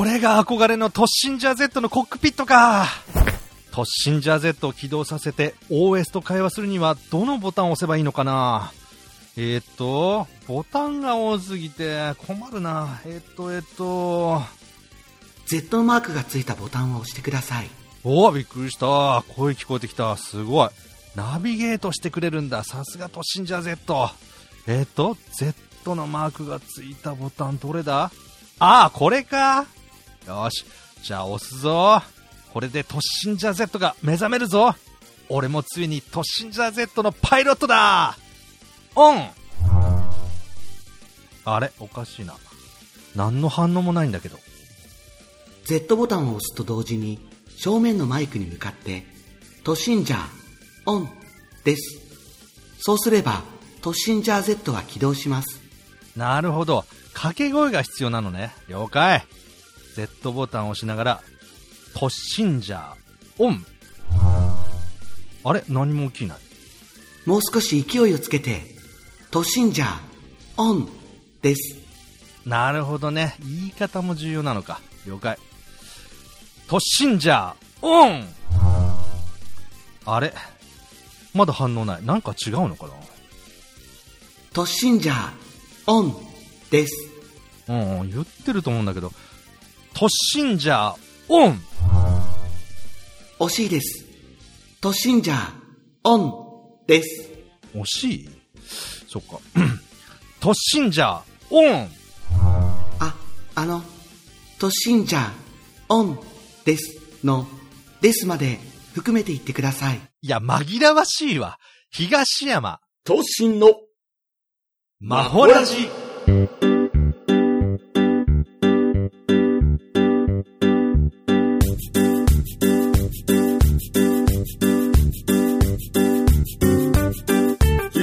これが憧れのトッシンジャー Z のコックピットか。トッシンジャー Z を起動させて OS と会話するにはどのボタンを押せばいいのかなえー、っと、ボタンが多すぎて困るな。えー、っと、えー、っと、Z マークがついたボタンを押してください。おお、びっくりした。声聞こえてきた。すごい。ナビゲートしてくれるんだ。さすがトッシンジャー Z。えー、っと、Z のマークがついたボタンどれだ？ああ、これか。よし。じゃあ押すぞ。これでトッシンジャー Z が目覚めるぞ。俺もついにトッシンジャー Z のパイロットだオンあれ？おかしいな。何の反応もないんだけど。Z ボタンを押すと同時に正面のマイクに向かってトシンジャーオンです。そうすればトシンジャー Z は起動します。なるほど。掛け声が必要なのね。了解。Z ボタンを押しながら、トッシンジャー、オン。あれ？何も起きない。もう少し勢いをつけてトシンジャーオンです。なるほどね。言い方も重要なのか。了解。トッシンジャー、オンあれ？まだ反応ない。なんか違うのかトシンジャーオンです。なうん、うん、言ってると思うんだけど。トッシンジャー、オン惜しいです。トシンジャーオンです。惜しい？そっか。トッシンジャー、オンあ、あの、トシンジャーオンですのですまで含めて言ってください。いや、紛らわしいわ。東山、都心のマホラジ。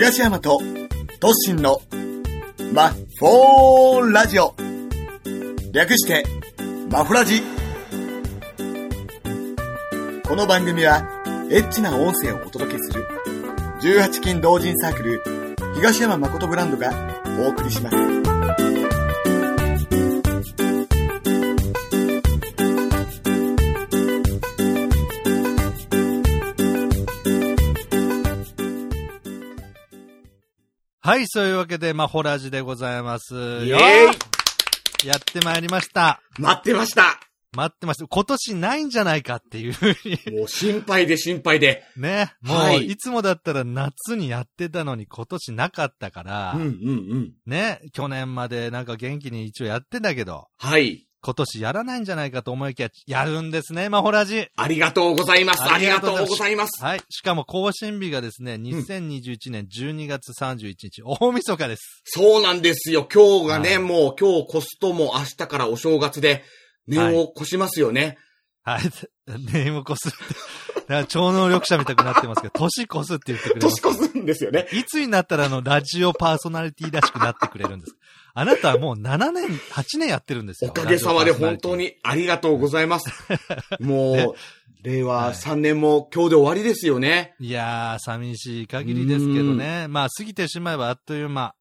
東山と都心のマッフォーラジオ。略してマフラジ。この番組はエッチな音声をお届けする18金同人サークル東山誠ブランドがお送りします。はい、そういうわけで、マホラジでございます。よーやってまいりました。待ってました待ってました。今年ないんじゃないかっていうふうに。もう心配で心配で。ね。もう、はいいつもだったら夏にやってたのに今年なかったから、うんうんうん。ね。去年までなんか元気に一応やってんだけど、はい。今年やらないんじゃないかと思いきや、やるんですね、マホラジ。ありがとうございます。あありがとうごございます。はい。しかも更新日がですね、2021年12月31日、大晦日です。そうなんですよ。今日がね、はいもう今日越すともう明日からお正月で、年を越しますよね。はい。ネーム越すって。超能力者みたくなってますけど、年越すって言ってくれます。年越すんですよね。いつになったらあの、ラジオパーソナリティらしくなってくれるんですあなたはもう7年、8年やってるんですよ。おかげさまで本当に。にありがとうございます。もう、ね令和はい3年も今日で終わりですよね。いやー、寂しい限りですけどね。まあ、過ぎてしまえばあっという間。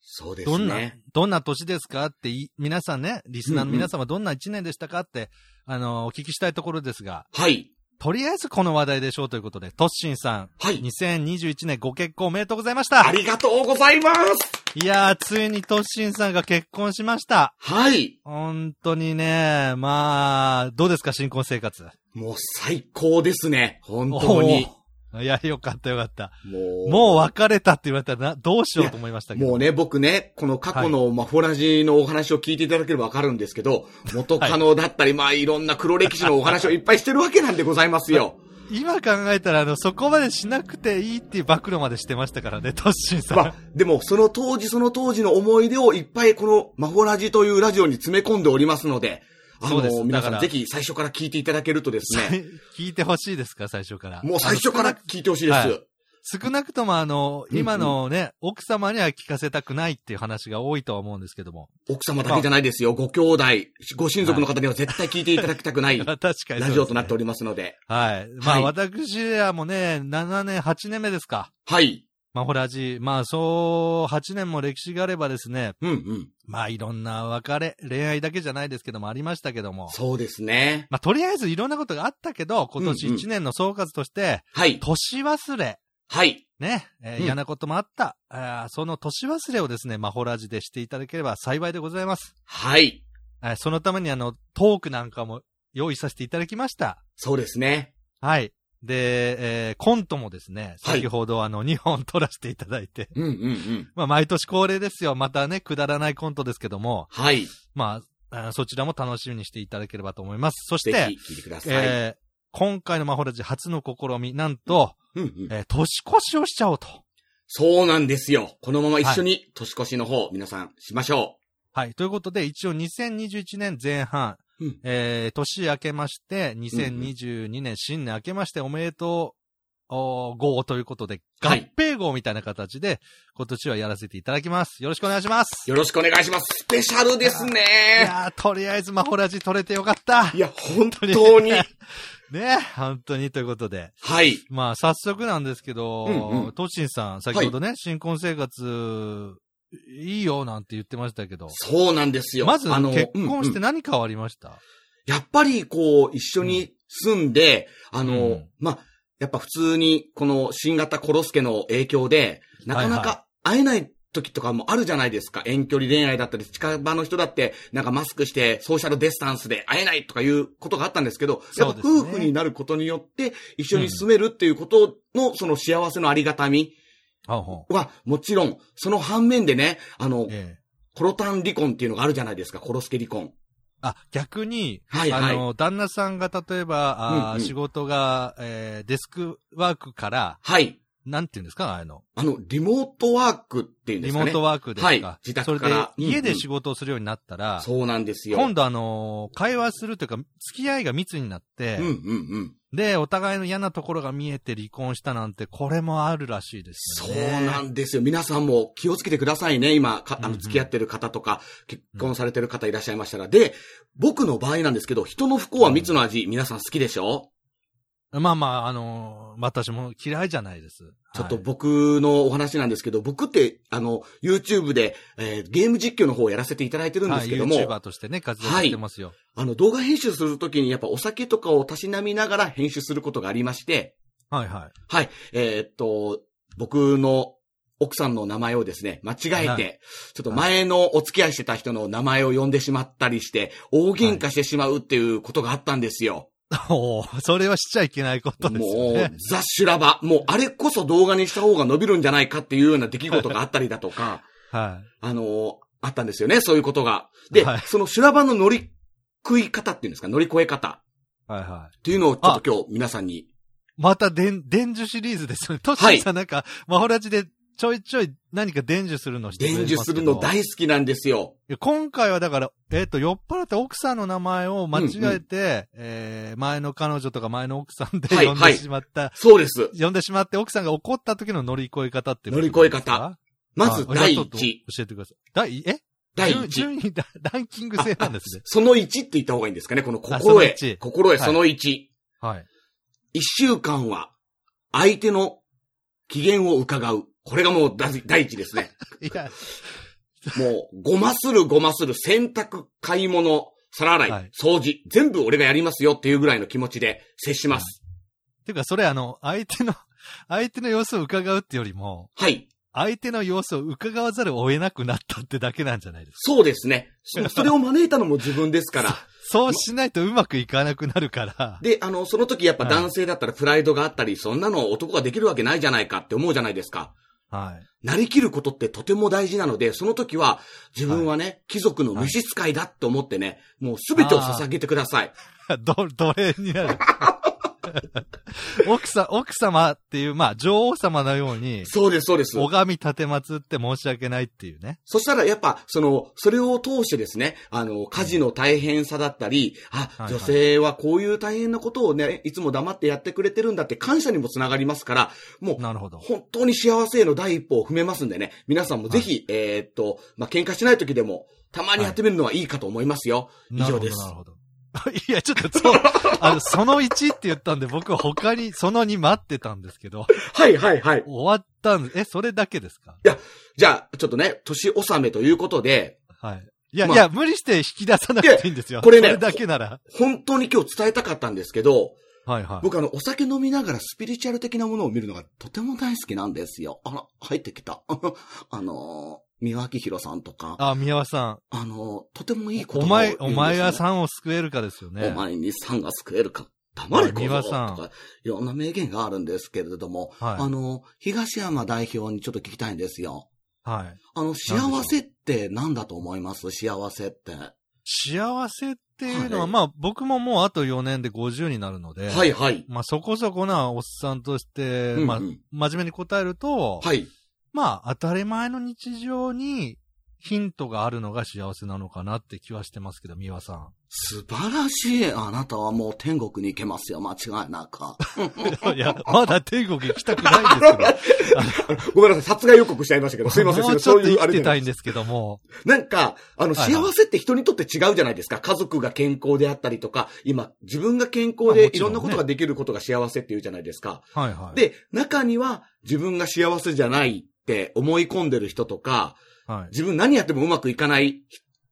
そうですどんなね。、どんな年ですかってい、皆さんね、リスナーの皆様どんな1年でしたかって、あの、お聞きしたいところですが、はい。とりあえずこの話題でしょうということで、トッシンさん、はい。2021年ご結婚おめでとうございましたありがとうございます。いやー、ついにトッシンさんが結婚しました。はい。本当にね、まあ、どうですか、新婚生活。もう最高ですね。本当に。いや、よかったよかった。もう、もう別れたって言われたらな、どうしようと思いましたけど。もうね、僕ね、この過去の、まあ、フォラジのお話を聞いていただければわかるんですけど、元カノだったり、まあ、いろんな黒歴史のお話をいっぱいしてるわけなんでございますよ。今考えたら、あの、そこまでしなくていいっていう暴露までしてましたからね、トッシンさん。まあ、でも、その当時その当時の思い出をいっぱいこのマホラジというラジオに詰め込んでおりますので、あそうですの、皆さだからんぜひ最初から聞いていただけるとですね、聞いてほしいですか、最初から。もう最初から聞いてほしいです。はい少なくともあの、うんうん今のね、奥様には聞かせたくないっていう話が多いとは思うんですけども。奥様だけじゃないですよ。ご兄弟、ご親族の方には絶対聞いていただきたくない 確かにラジオとなっておりますので。はい。まあ、はい私らもね、7年、8年目ですか。はい。まあ、ホラジ、まあ、そう、8年も歴史があればですね、うんうん。まあ、いろんな別れ、恋愛だけじゃないですけども、ありましたけども。そうですね。まあ、とりあえずいろんなことがあったけど、今年うんうん1年の総括として、はい。年忘れ、はい。ね、えーうん嫌なこともあった、あーその年忘れをですね、まあ、ホラジでしていただければ幸いでございます。はい。はい、そのためにあの、トークなんかも用意させていただきました。そうですね。はい。で、えーコントもですね、はい先ほどあの、2本撮らせていただいて、うんうんうん。まあ、毎年恒例ですよ。またね、くだらないコントですけども、はい。まあ、あーそちらも楽しみにしていただければと思います。そしぜて、ひ聞いてください。えー今回のマホラジ初の試み、なんと、うんうん。えー年越しをしちゃおうと。そうなんですよ。このまま一緒に年越しの方、皆さんしましょはい。ということで、一応2021年前半、うんえー年明けまして、2022年新年明けましておめでとう、おー号ということで、合はい併号みたいな形で、今年はやらせていただきます。よろしくお願いします。う。よろしくお願いします。スペシャルですいね。やー、とりあえずマホラジ取れてよかったい。や、本当に。ね、本当にということで。はい。まあ、早速なんですけど、うんうんトッチンさん、先ほどね、新婚生活、いいよなんて言ってましたけど、そうなんですよ。まずあの結婚してうんうん。何変わりました、やっぱり、こう、一緒に住んで、あの、うん。まあ、やっぱ普通に、この新型コロスケの影響で、なかなはいはか会えない時とかもあるじゃないですか。遠距離恋愛だったり、近場の人だって、なんかマスクして、ソーシャルディスタンスで会えないとかいうことがあったんですけど、やっぱ夫婦になることによって、一緒に住めるっていうことの、その幸せのありがたみは、もちろん、その反面でね、あの、ええコロタン離婚っていうのがあるじゃないですか、コロスケ離婚。あ、逆に、はいはいあの、旦那さんが例えば、あーうんうん仕事が、えーデスクワークから、はい。なんていうんですかあの。あの、リモートワークっていうんですかね。リモートワークですか、はい自宅からそれで、家でうんうん仕事をするようになったら、そうなんですよ。今度あのー会話するというか、付き合いが密になって、うんうんうん。で、お互いの嫌なところが見えて離婚したなんて、これもあるらしいですそう。なんですよ。皆さんも気をつけてくださいね。今、かあの、付き合ってる方とか、結婚されてる方いらっしゃいましたら。で、僕の場合なんですけど、人の不幸は蜜の味、皆さん好きでしょ？まあまあ、あのー私も嫌いじゃないです。ちょっとはい僕のお話なんですけど、僕って、あの、YouTube で、えーゲーム実況の方をやらせていただいてるんですけども、はい、YouTuber としてね、活動してますよ。あの、動画編集するときにやっぱお酒とかをたしなみながら編集することがありまして、はい、はい、はい。えーっと、僕の奥さんの名前をですね、間違えて、はいちょっと前のお付き合いしてた人の名前を呼んでしまったりして、大喧嘩してしまうっていうことがあったんですよ。おーそれはしちゃいけないことですもうよね。、ザ・シュラバ。もう、あれこそ動画にした方が伸びるんじゃないかっていうような出来事があったりだとか、はあのーあったんですよね、そういうことが。で、はいそのシュラバの乗り食い方っていうんですか、乗り越え方い。はい、はい。っていうのをちょっと今日皆さんに。また、でん、伝授シリーズですよね。トッシーさんなんか、マホラジでちょいちょい何か伝授するのして伝授するの大好きなんですよ。今回はだから、えっ、と、酔っ払って奥さんの名前を間違えて、えー、前の彼女とか前の奥さんではい呼んでしまった、そうです。呼んでしまって奥さんが怒った時の乗り越え方って乗り越え方まずあ第一。教えてください。第、え？順第一。順位ラ、ランキング制なんですね。その1って言った方がいいんですかね、この心得。心得、はいその1。はい。一週間は、相手の機嫌を伺う。これがもう第第一ですね。いや、もう、ごまするごまする、洗濯、買い物、皿洗い、はい掃除、全部俺がやりますよっていうぐらいの気持ちで接します。ていうか、それあの、相手の、相手の様子を伺うってよりも、はい。相手の様子を伺わざるを得なくなったってだけなんじゃないですか。そうですね。そ それを招いたのも自分ですから。そうしないとうまくいかなくなるから。で、あの、その時やっぱ男性だったらプライドがあったり、そんなの男ができるわけないじゃないかって思うじゃないですか。はい。なりきることってとても大事なので、その時は自分はね、貴族の召使いだって思ってね、もうすべてを捧げてください。ど、奴隷になる。奥さん、奥様っていう、まあ、女王様のように、そうです、そうです。拝み立てまつって申し訳ないっていうね。そしたらやっぱ、その、それを通してですね、あの、家事の大変さだったり、あ、はい女性はこういう大変なことをね、いつも黙ってやってくれてるんだって感謝にもつながりますから、もう、なるほど。本当に幸せへの第一歩を踏めますんでね、皆さんもぜひ、えーっと、まあ、喧嘩しない時でも、たまにやってみるのはいいかと思いますよ。以なるほど、上ですなる。ほど。いや、ちょっと、そう、あの、その1って言ったんで、僕は他に、その2待ってたんですけど、はいはいはい。終わったんです。え、それだけですか？じゃあ、ちょっとね、年納めということで、はい。いや、まあいや、無理して引き出さなくていいんですよ。これねそれだけなら。本当に今日伝えたかったんですけど、はいはい。僕あの、お酒飲みながらスピリチュアル的なものを見るのがとても大好きなんですよ。あら、入ってきた。あのー、三輪明宏さんとか、あ、宮輪さあのー、とてもいいん。言葉をお前、お前がさんを救えるかですよね。お前にさんが救えるか。黙れ、はい三輪さんとか、いろんな名言があるんですけれども、はいあの、東山代表にちょっと聞きたいんですよ。はい。あの、幸せって何だと思います？幸せって。幸せっていうのは、はいまあ、僕ももうあと4年で50になるので、はいはい。まあ、そこそこなおっさんとして、まあ、うんうん真面目に答えると、はい。まあ、当たり前の日常にヒントがあるのが幸せなのかなって気はしてますけど、三輪さん。素晴らしい。あなたはもう天国に行けますよ。間違いなく。いや、まだ天国行きたくないんですけど。ごめんなさい。殺害予告しちゃいましたけど、すいません。もうちょっと生きてたいんですけども。なんか、あの、幸せって人にとって違うじゃないですか。家族が健康であったりとか、今、自分が健康あでいろんなことができることが幸せっていうじゃないですか。はいはい。、で、中には自分が幸せじゃないって思い込んでる人とか、はい。自分何やってもうまくいかないっ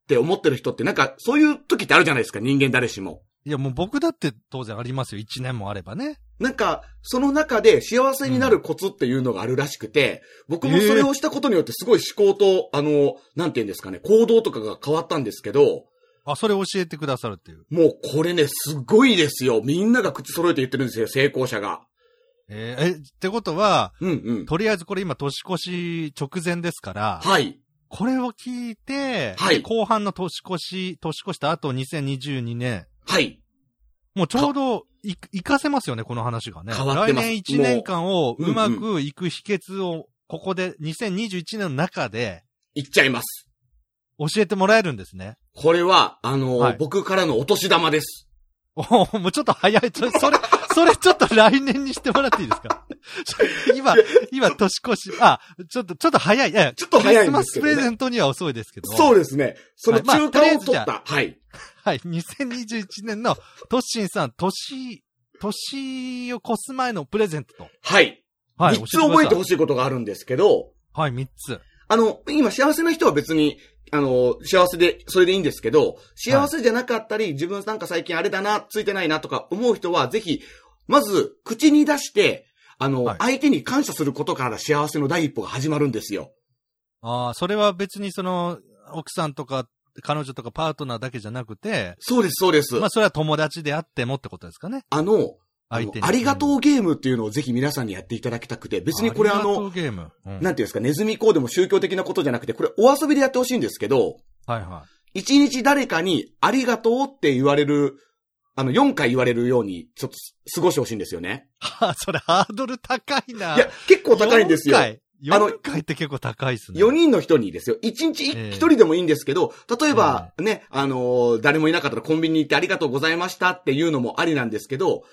て思ってる人って、なんか、そういう時ってあるじゃないですか、人間誰しも。いや、もう僕だって当然ありますよ。1年もあればね。なんか、その中で幸せになるコツっていうのがあるらしくて、僕もそれをしたことによってすごい思考と、あの、なんて言うんですかね、行動とかが変わったんですけど、あ、それ教えてくださるっていう。もうこれね、すごいですよ。みんなが口揃えて言ってるんですよ、成功者が。えーえ、ってことは、うんうん。とりあえずこれ今年越し直前ですから、はい。これを聞いて、はいで後半の年越し、年越した後2022年、はい。もうちょうどい、活かせますよね、この話がね。変わってます来年1年間をもううまくいく秘訣を、ここで2021年の中で言っちゃいます。教えてもらえるんですね。これは、あの、はい僕からのお年玉です。おーもうちょっと早い。それ、それちょっと来年にしてもらっていいですか？今、今年越し、あ、ちょっと、ちょっと早い。いやちょっと早いねクリスマスプレゼントには遅いですけど。そうですね。そのはいまあ中間を取った。はい。はい。2021年のトッシンさん、年、年を越す前のプレゼントと。はい。はい。三つ覚えてほしい。ことがあるんですけど、はい、三つ。あの、今幸せな人は別に、あの、幸せで、それでいいんですけど、幸せじゃなかったり、自分なんか最近あれだな、ついてないなとか思う人は、ぜひ、まず、口に出して、あの、はい相手に感謝することから幸せの第一歩が始まるんですよ。ああ、それは別にその、奥さんとか、彼女とかパートナーだけじゃなくて、そうです、そうです。まあそれは友達であってもってことですかね。あの、あありがとうゲームっていうのをぜひ皆さんにやっていただきたくて、別にこれあの、うゲーム。うんなんていうんですか、ネズミ講でも宗教的なことじゃなくて、これお遊びでやってほしいんですけど、はいはい。一日誰かにありがとうって言われる、あの、4回言われるように、ちょっと過ごしてほしいんですよね。はあ、それハードル高いな。いや、結構高いんですよ。4回？あの4回って結構高いですね。4人の人にですよ。1日ええ1人でもいいんですけど、例えばね、あのー誰もいなかったらコンビニに行ってありがとうございましたっていうのもありなんですけど、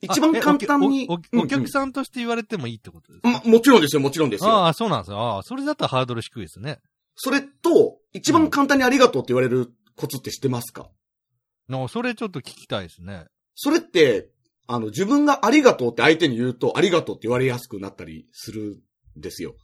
一番簡単に。お客んさんとして言われてもいいってことですか、うんもちろんですよ、もちろんですよ。ああ、そうなんですよ。ああ、それだったらハードル低いですね。それと、一番簡単にありがとうって言われるコツって知ってますか？のそれちょっと聞きたいですね。それって、あの、自分がありがとうって相手に言うと、ありがとうって言われやすくなったりするんですよ。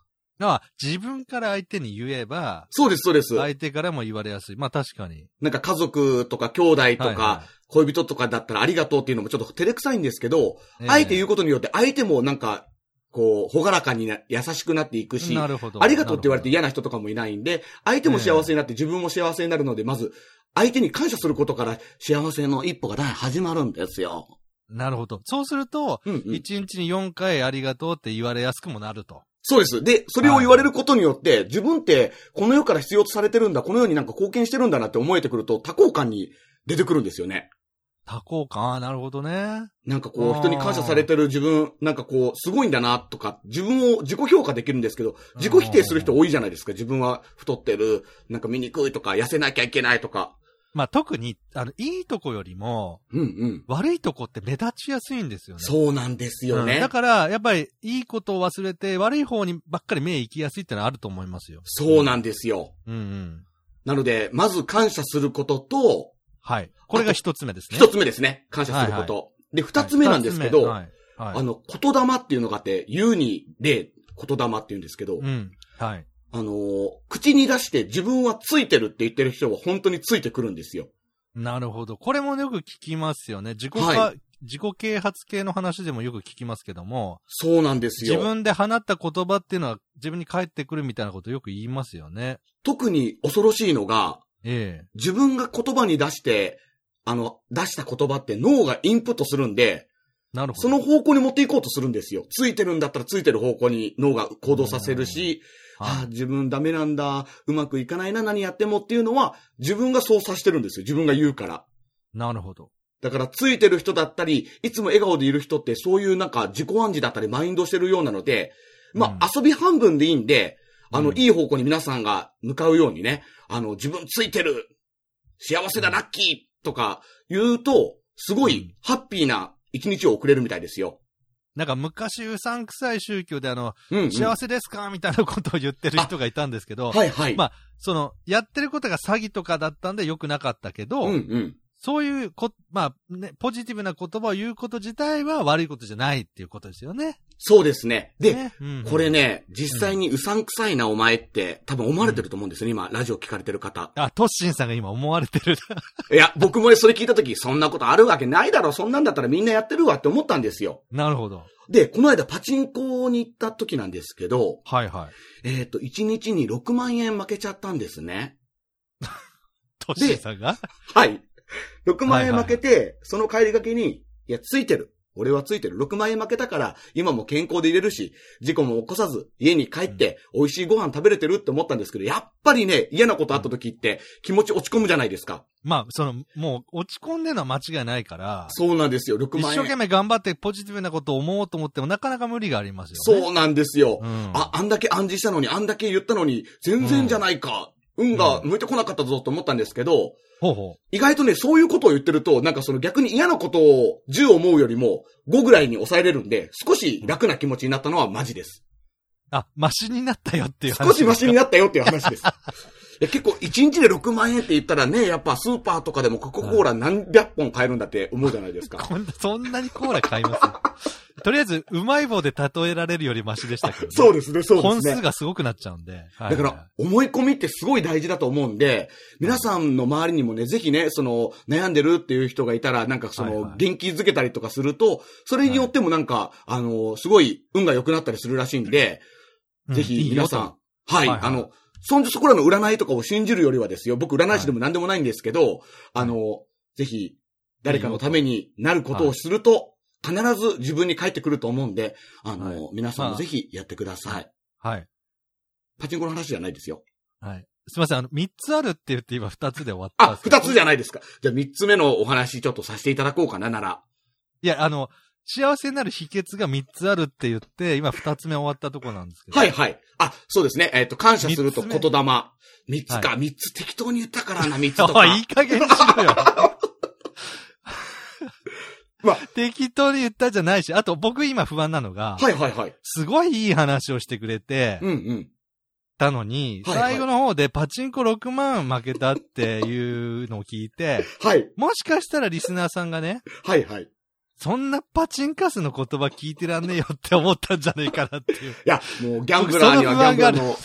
ああ、自分から相手に言えば、そうです、そうです。相手からも言われやすい。まあ確かに。なんか家族とか兄弟とはいかは恋人とかだったらありがとうっていうのもちょっと照れくさいんですけど、いあえて言うことによって相手もなんか、こう、ほがらかにな、優しくなっていくし、なるほど。ありがとうって言われて嫌な人とかもいないんで、相手も幸せになって自分も幸せになるので、まず、相手に感謝することから幸せの一歩がだ始まるんですよ。なるほど。そうすると、うんうん。一日に4回ありがとうって言われやすくもなると。そうです。で、それを言われることによって、自分ってこの世から必要とされてるんだ、この世になんか貢献してるんだなって思えてくると、多幸感に出てくるんですよね。多幸感、ああ、なるほどね。なんかこう、人に感謝されてる自分、なんかこう、すごいんだなとか、自分を自己評価できるんですけど、自己否定する人多いじゃないですか。自分は太ってる、なんか醜いとか、痩せなきゃいけないとか。まあ特に、あの、いいとこよりも、うんうん。悪いとこって目立ちやすいんですよね。そうなんですよね。うんだから、やっぱり、いいことを忘れて、悪い方にばっかり目行きやすいってのはあると思いますよ。そうなんですよ。うんうん。なので、まず感謝することと、はい。これが一つ目ですね。一つ目ですね。感謝すること。で、二つ目なんですけど、はいはいはいあの、言霊っていうのがあって、言うにで言霊って言うんですけど、うん。はい。あのー口に出して自分はついてるって言ってる人は本当についてくるんですよ。なるほど。これもよく聞きますよね。自己化、は自己啓発系の話でもよく聞きますけども、そうなんですよ。自分で放った言葉っていうのは自分に返ってくるみたいなことよく言いますよね。特に恐ろしいのが、ええ。自分が言葉に出して、あの、出した言葉って脳がインプットするんで、なるほど。その方向に持っていこうとするんですよ。ついてるんだったらついてる方向に脳が行動させるし、ああ、自分ダメなんだ、うまくいかないな、何やってもっていうのは、自分がそうさしてるんですよ。自分が言うから。なるほど。だから、ついてる人だったり、いつも笑顔でいる人って、そういうなんか自己暗示だったり、マインドしてるようなので、まあ、遊び半分でいいんで、あの、うんいい方向に皆さんが向かうようにね、あの、自分ついてる、幸せだ、ラッキーとか言うと、すごうんいハッピーな一日を送れるみたいですよ。なんか昔うさんくさい宗教であの、うん、うん。幸せですかみたいなことを言ってる人がいたんですけど、はいはい。まあその、やってることが詐欺とかだったんで良くなかったけど、うんうん。そういうこ、まあね、ポジティブな言葉を言うこと自体は悪いことじゃないっていうことですよね。そうですね。で、ねうんこれね、実際にうさんくさいなお前って多分思われてると思うんですよね、今、ラジオ聞かれてる方。あ、トッシンさんが今思われてる。いや、僕もね、それ聞いたとき、そんなことあるわけないだろ、そんなんだったらみんなやってるわって思ったんですよ。なるほど。で、この間パチンコに行った時なんですけど、はいはい。えっ、と、1日に6万円負けちゃったんですね。トッシンさんが？はい。6万円はいはい負けて、その帰りがけに、いや、ついてる。俺はついてる。6万円負けたから、今も健康でいれるし、事故も起こさず、家に帰って、美味しいご飯食べれてるって思ったんですけど、やっぱりね、嫌なことあった時って、気持ち落ち込むじゃないですか。まあ、その、もう落ち込んでるのは間違いないから、そうなんですよ、6万円。一生懸命頑張ってポジティブなことを思おうと思ってもなかなか無理がありますよね。そうなんですよ。うん。あ、あんだけ暗示したのに、あんだけ言ったのに、全然じゃないか。運が向いてこなかったぞと思ったんですけど、ほうほう。意外とね、そういうことを言ってると、なんかその逆に嫌なことを10思うよりも5ぐらいに抑えれるんで、少し楽な気持ちになったのはマジです。あ、マシになったよっていう話。少しマシになったよっていう話です。いや結構1日で6万円って言ったらね、やっぱスーパーとかでもコカ・コーラ何百本買えるんだって思うじゃないですか。そんなにコーラ買います？とりあえず、うまい棒で例えられるよりマシでしたけど、ね。そうですね、そうですね。本数がすごくなっちゃうんで。はいだから、思い込みってすごい大事だと思うんで、皆さんの周りにもね、ぜひね、その、悩んでるっていう人がいたら、なんかその元気づけたりとかすると、それによってもなんか、あの、すごい運が良くなったりするらしいんで、うん。ぜひ皆さん、はい、あの、そんそこらの占いとかを信じるよりはですよ、僕占い師でも何でもないんですけど、あの、ぜひ、誰かのためになることをすると、必ず自分に返ってくると思うんで、あの、はい皆さんもまあぜひやってください。はい。パチンコの話じゃないですよ。はい。すいません、あの、三つあるって言って今二つで終わったんあ、二つじゃないですか。じゃあ三つ目のお話ちょっとさせていただこうかな、なら。いや、あの、幸せになる秘訣が三つあるって言って、今二つ目終わったとこなんですけど。はいはい。あ、そうですね。えっ、と、感謝すると言霊。三つか。は三、つ適当に言ったからな、三つとおか。い、いい加減にしろよ。まあ適当に言ったじゃないし、あと僕今不安なのが、はいはいはい。すごいいい話をしてくれてうんうん。たのに、はいはい最後の方でパチンコ6万負けたっていうのを聞いて、はい。もしかしたらリスナーさんがね、はいはい。そんなパチンカスの言葉聞いてらんねえよって思ったんじゃねえかなっていう。いや、もうギャンブラーにはギャンブラーの、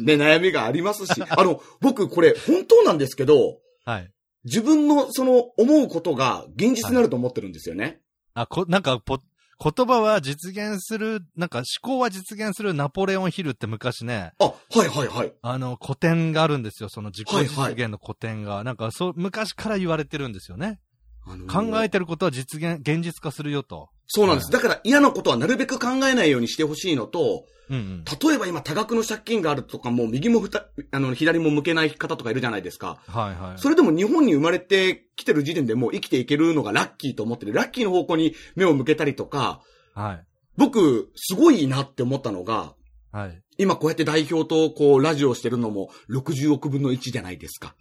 ね、悩みがありますし、あの、僕これ本当なんですけど、はい。自分のその思うことが現実になると思ってるんですよね。あ、こ、なんか、ぽ、言葉は実現する、なんか思考は実現するナポレオンヒルって昔ね、あ、はいはいはい。あの、古典があるんですよ。その自己はい実現の古典が。なんか、そう、昔から言われてるんですよね。あのー考えてることは実現、現実化するよと。そうなんです。はだから嫌なことはなるべく考えないようにしてほしいのと、うんうん。例えば今多額の借金があるとかもう右もふた、あの、左も向けない方とかいるじゃないですか。はいはい。それでも日本に生まれてきてる時点でもう生きていけるのがラッキーと思ってる。ラッキーの方向に目を向けたりとか、はい。僕、すごいなって思ったのが、はい。今こうやって代表とこうラジオをしてるのも60億分の1じゃないですか。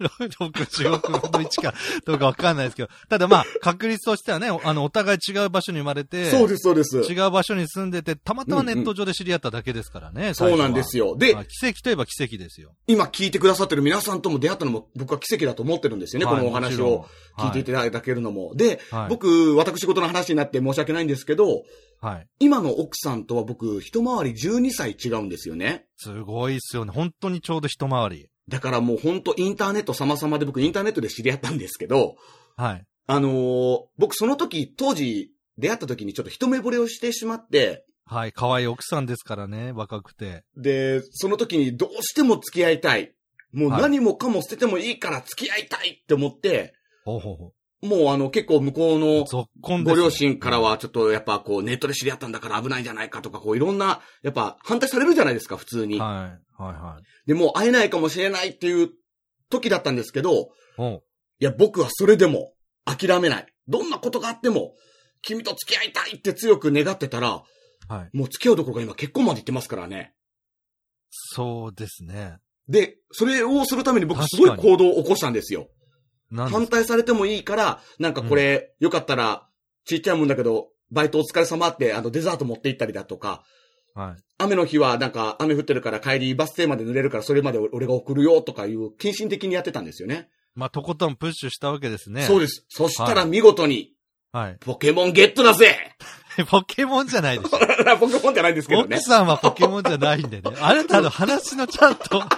60億分の1かどうかわかんないですけど、ただまあ、確率としてはね、あの、お互い違う場所に生まれて、そうです、そうです。違う場所に住んでて、たまたまネット上で知り合っただけですからね、そうなんですよ。でまあ、奇跡といえば奇跡ですよ。今聞いてくださってる皆さんとも出会ったのも僕は奇跡だと思ってるんですよね、はいこのお話を聞いていただけるのも。で、はい僕、私事の話になって申し訳ないんですけど、はい。今の奥さんとは僕、一回り12歳違うんですよね。すごいっすよね。本当にちょうど一回り。だからもうほんとインターネット様々で僕インターネットで知り合ったんですけど、はい。あのー僕その時、当時出会った時にちょっと一目惚れをしてしまって、はい。可愛い奥さんですからね、若くて。で、その時にどうしても付き合いたい。もうはい何もかも捨ててもいいから付き合いたいって思って、ほうほうほもうあの結構向こうう。のご両親からはちょっとやっぱこうネットで知り合ったんだから危ないんじゃないかとかこういろんな、やっぱ反対されるじゃないですか、普通に。はい。はいはい。で、もう会えないかもしれないっていう時だったんですけど、おういや、僕はそれでも諦めない。どんなことがあっても、君と付き合いたいって強く願ってたら、はい。もう付き合うどころか今結婚まで行ってますからね。そうですね。で、それをするために僕すごい行動を起こしたんですよ。反対されてもいいから、なんかこれ、よかったら、ちっちゃいもんだけど、バイトお疲れ様って、あの、デザート持って行ったりだとか、はい。雨の日はなんか雨降ってるから帰りバス停まで濡れるからそれまで俺が送るよとかいう献身的にやってたんですよね。まあ、とことんプッシュしたわけですね。でそうです。そしたら見事に、す。はい。ポケモンゲットだぜポケモンじゃないでしょ。ポケモンじゃないんですけどね奥。さんはポケモンじゃないんでね。あなたの話のちゃんと、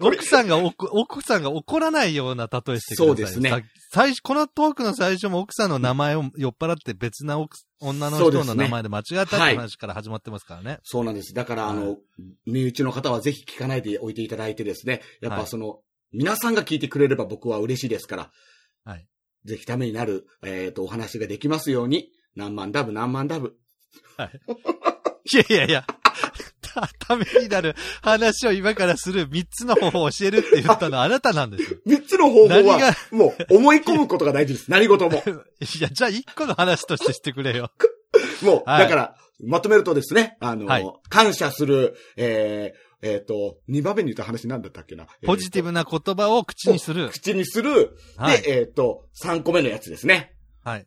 奥さんが奥さんが怒らないような例えしてください。そうですねさ最初、このトークの最初も奥さんの名前を酔っ払って別な奥女の人の名前で間違ったってはい話から始まってますからね。そうなんです。だから、あはの、身内の方はぜひ聞かないでおいていただいてですね。やっはいぱその、皆さんが聞いてくれれば僕は嬉しいですから。はい。ぜひためになる、えっ、と、お話ができますように、何万ダブ何万ダブ。いやいやいや。た、ためになる話を今からする3つの方法を教えるって言ったのはあなたなんですよ。三つの方法は、もう、思い込むことが大事です。何事も。いや、じゃあ1個の話としてしてくれよ。もう、はいだから、まとめるとですね、あの、はい感謝する、えー、えっ、と、二番目に言った話なんだったっけな？ポジティブブな言葉を口にする。口にする。はいで、えっ、と、三個目のやつですね。はい。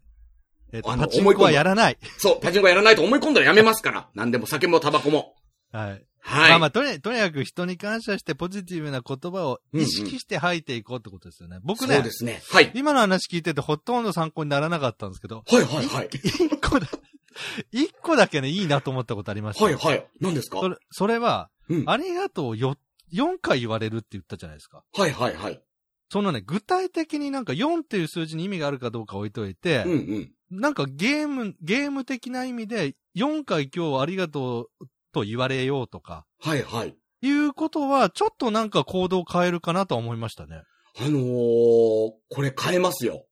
えっ、と、あのパチンコはやらない。そう、パチンコやらないと思い込んだらやめますから。何でも酒もタバコも。はい。はい。まあまあ、とにとにかく人に感謝してポジティブな言葉を意識して吐いていこうってことですよね。僕ねそうで、すね。はい。今の話聞いててほとんど参考にならなかったんですけど、はいはいはい。一個だ、一個だけね、いいなと思ったことありました。はいはい。何ですか？それ、それは、うん。ありがとうよ、4回言われるって言ったじゃないですか。はいはいはい。そのね、具体的になんか4っていう数字に意味があるかどうか置いといて、うんうん。なんかゲーム、ゲーム的な意味で4回今日はありがとうと言われようとか、はいはい。いうことは、ちょっとなんか行動を変えるかなとは思いましたね。あのー、これ変えますよ。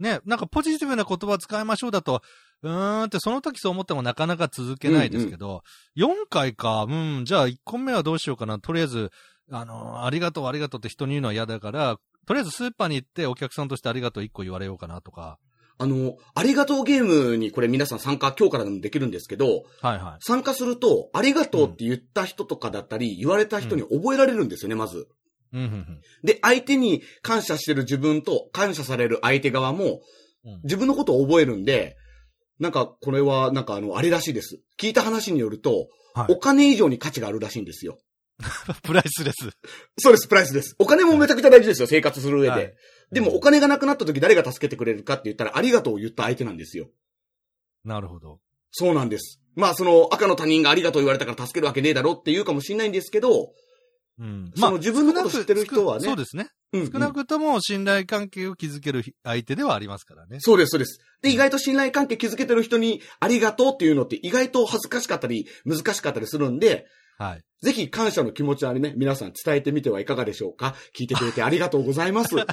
ね、なんかポジティブな言葉使いましょうだと、うーんってその時そう思ってもなかなか続けないですけど、4回か、うん、じゃあ1個目はどうしようかな。とりあえず、あの、ありがとうありがとうって人に言うのは嫌だから、とりあえずスーパーに行ってお客さんとしてありがとう1個言われようかなとか。あの、ありがとうゲームにこれ皆さん参加今日からでもできるんですけど、はいはい。参加すると、ありがとうって言った人とかだったり、言われた人に覚えられるんですよね、まず。うん、うん、うん。で、相手に感謝してる自分と感謝される相手側もうん、自分のことを覚えるんで、なんか、これは、なんかあの、あれらしいです。聞いた話によると、はいお金以上に価値があるらしいんですよ。プライスレス。そうです、プライスです。お金もめちゃくちゃ大事ですよ、生活する上で。はいでも、お金がなくなった時誰が助けてくれるかって言ったら、ありがとうを言った相手なんですよ。なるほど。そうなんです。まあ、その、赤の他人がありがとう言われたから助けるわけねえだろって言うかもしれないんですけど、うん。その自分のこと知ってる人はねそうですね。うんうん少なくとも信頼関係を築ける相手ではありますからね。そうです、そうです。で、うん意外と信頼関係築けてる人にありがとうっていうのって意外と恥ずかしかったり、難しかったりするんで、はい。ぜひ感謝の気持ちはね、皆さん伝えてみてはいかがでしょうか聞いてくれてありがとうございます。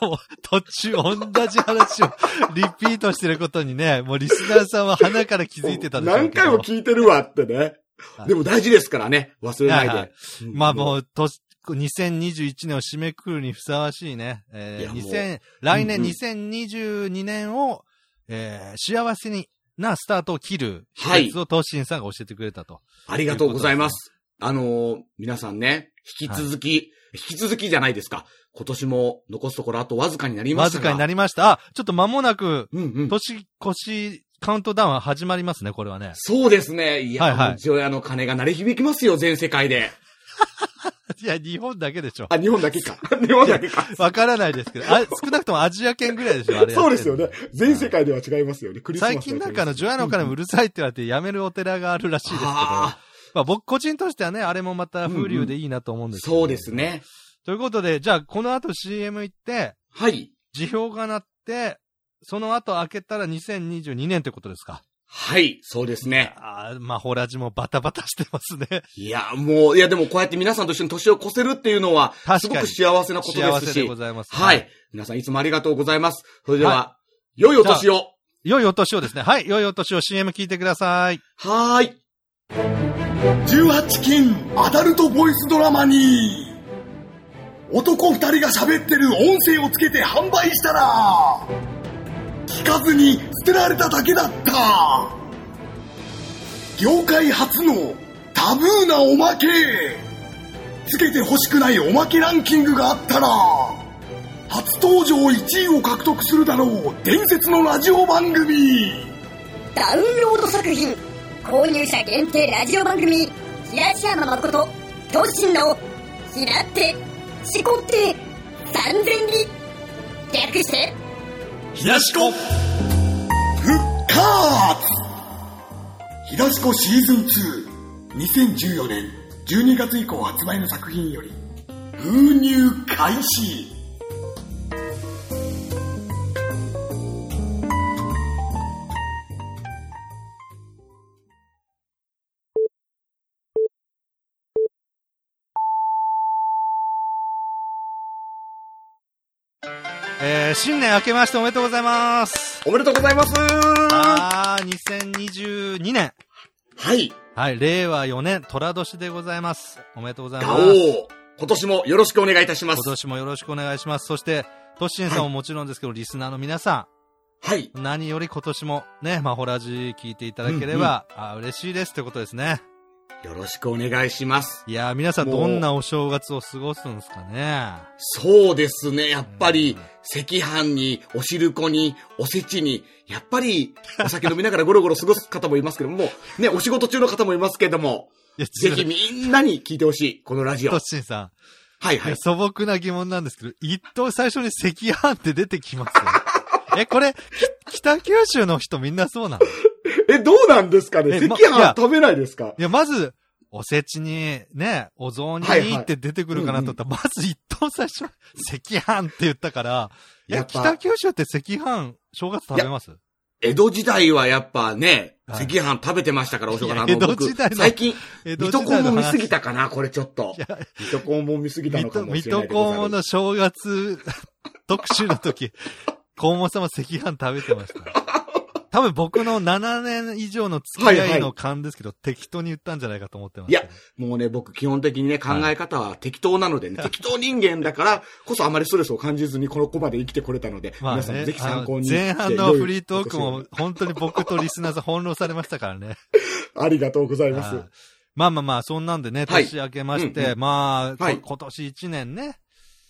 もう、途中同じ話をリピートしてることにね、もうリスナーさんは鼻から気づいてたでしょう何けど。回も聞いてるわってねは。いでも大事ですからね、忘れないで。はいはいうんまあもう、と、2021年を締めくくるにふさわしいね。えー、いやもう2000、来年うんうん2022年を、えー、幸せになスタートを切る秘はい訣を東進さんが教えてくれたと。ありがとうございます。あのー皆さんね、引き続き、引き続きじゃないですか。今年も残すところあとわずかになりましたが。わずかになりました。あ、ちょっと間もなく、うんうん。年越しカウントダウンは始まりますね、これはね。そうですね。いや、はいはいもう除夜の鐘が鳴り響きますよ、全世界で。いや、日本だけでしょ。あ、日本だけか。日本だけか。わからないですけど、あ少なくともアジア圏ぐらいでしょ、あれやってるの。全世界では違いますよね。クリスマス最近なんかあの、除夜の鐘うるさいって言われてやめるお寺があるらしいですけど、あまあ僕個人としてはね、あれもまた風流でいいなと思うんーですけど、そうです。ね。ということで、じゃあこの後 CM 行って、はい。辞表が鳴って、その後開けたら2022年ということですか？はい、そうですね。ああ、まあ、ホラジもバタバタしてますね。いや、もう、いや、でもこうやって皆さんと一緒に年を越せるっていうのは、すごく幸せなことですし幸せでご。ざいます、はい。。皆さんいつもありがとうございます。それでは、良いお年を。良いお年をですね。はい、良いお年を CM 聞いてください。はーい。18金アダルトボイスドラマに男二人が喋ってる音声をつけて販売したら聞かずに捨てられただけだった。業界初のタブーなおまけ。つけて欲しくないおまけランキングがあったら初登場1位を獲得するだろう伝説のラジオ番組。ダウンロード作品購入者限定ラジオ番組東山誠東進のひなってしこって三千里略して東子復活東子シーズン2 2014年12月以降発売の作品より封入開始えー、新年明けましておめでとうございます。おめでとうございます。はあー、2022年。い。はい、令和4年、虎年でございます。おめでとうございます。今年もよろしくお願いいたします今。年もよろしくお願いします。そして、トッシンさんももちろんですけど、リスナーの皆さはい。ん、何より今年もね、マホラジ聞いていただければ、あー嬉しいですということですね。よろしくお願いします。いやー、皆さんどんなお正月を過ごすんですかね。そうですね。やっぱり、赤飯に、お汁粉に、おせちに、やっぱり、お酒飲みながらゴロゴロ過ごす方もいますけども、ね、お仕事中の方もいますけども、ぜひみんなに聞いてほしい、このラジオ。トッはシンさん。いはいい。素朴な疑問なんですけど、一等最初に赤飯って出てきますよ。え、これ、き北九州の人みんなそうなの？い え、どうなんですかね？赤飯食べないですか？や、まず、おせちに、ね、お雑煮にって出てくるかなと思ったら、まず一等最初、赤飯って言ったから、いや、北九州って赤飯、正月食べます？江戸時代はやっぱね、はい。赤飯食べてましたから、お正月。の、僕。江戸時代の最近、水戸黄門見すぎ話たかなこれちょっと。水戸黄門見すぎたの水戸、かもし水戸黄れないでございます門の正月 特集の時、黄門様赤飯食べてました。多分僕の7年以上の付き合いの勘ですけど、適当に言ったんじゃないかと思ってます、いや、もうね、僕基本的にね、考え方は適当なのでね、適当人間だからこそあまりストレスを感じずにこの子まで生きてこれたので、まあね皆さんぜひ参考に前半のフリートークも本当に僕とリスナーさん翻弄されましたからね。ありがとうございます。はい。まあまあまあ、そんなんでね、はい。年明けまして、うんうん。まあ、はい。こ今年1年ね、